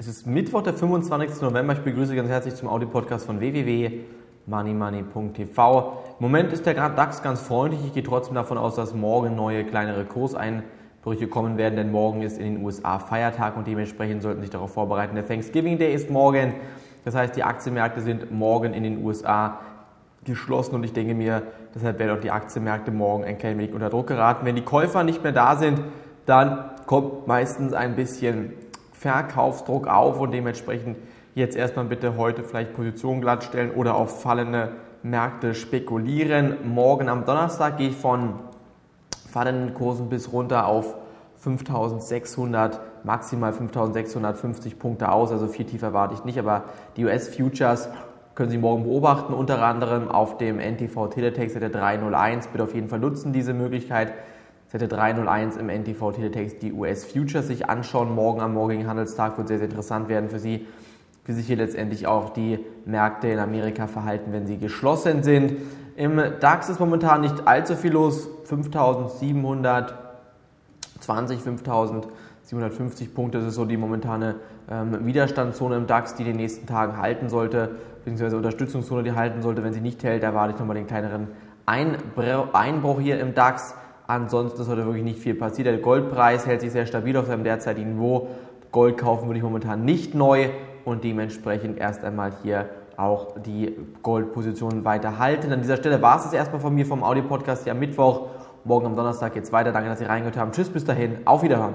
Es ist Mittwoch, der 25. November. Ich begrüße ganz herzlich zum Audio-Podcast von www.moneymoney.tv. Im Moment ist der DAX ganz freundlich. Ich gehe trotzdem davon aus, dass morgen neue kleinere Kurseinbrüche kommen werden, denn morgen ist in den USA Feiertag und dementsprechend sollten sich darauf vorbereiten. Der Thanksgiving Day ist morgen. Das heißt, die Aktienmärkte sind morgen in den USA geschlossen und ich denke mir, deshalb werden auch die Aktienmärkte morgen ein klein wenig unter Druck geraten. Wenn die Käufer nicht mehr da sind, dann kommt meistens ein bisschen Verkaufsdruck auf und dementsprechend jetzt erstmal bitte heute vielleicht Position glattstellen oder auf fallende Märkte spekulieren. Morgen am Donnerstag gehe ich von fallenden Kursen bis runter auf 5600, maximal 5650 Punkte aus, also viel tiefer warte ich nicht, aber die US-Futures können Sie morgen beobachten, unter anderem auf dem NTV Teletext der 301. Bitte auf jeden Fall nutzen diese Möglichkeit. Seite 301 im NTV Teletext die US Futures sich anschauen. Morgen am morgigen Handelstag wird sehr, sehr interessant werden für Sie, wie sich hier letztendlich auch die Märkte in Amerika verhalten, wenn sie geschlossen sind. Im DAX ist momentan nicht allzu viel los. 5720, 5750 Punkte. Das ist so die momentane ähm, Widerstandszone im DAX, die in den nächsten Tagen halten sollte, beziehungsweise Unterstützungszone, die halten sollte. Wenn sie nicht hält, erwarte ich nochmal den kleineren Einbruch hier im DAX. Ansonsten ist heute wirklich nicht viel passiert. Der Goldpreis hält sich sehr stabil auf seinem derzeitigen Niveau. Gold kaufen würde ich momentan nicht neu und dementsprechend erst einmal hier auch die Goldposition weiter halten. An dieser Stelle war es das erstmal von mir vom Audio-Podcast hier am Mittwoch. Morgen am Donnerstag geht es weiter. Danke, dass Sie reingehört haben. Tschüss, bis dahin. Auf Wiederhören.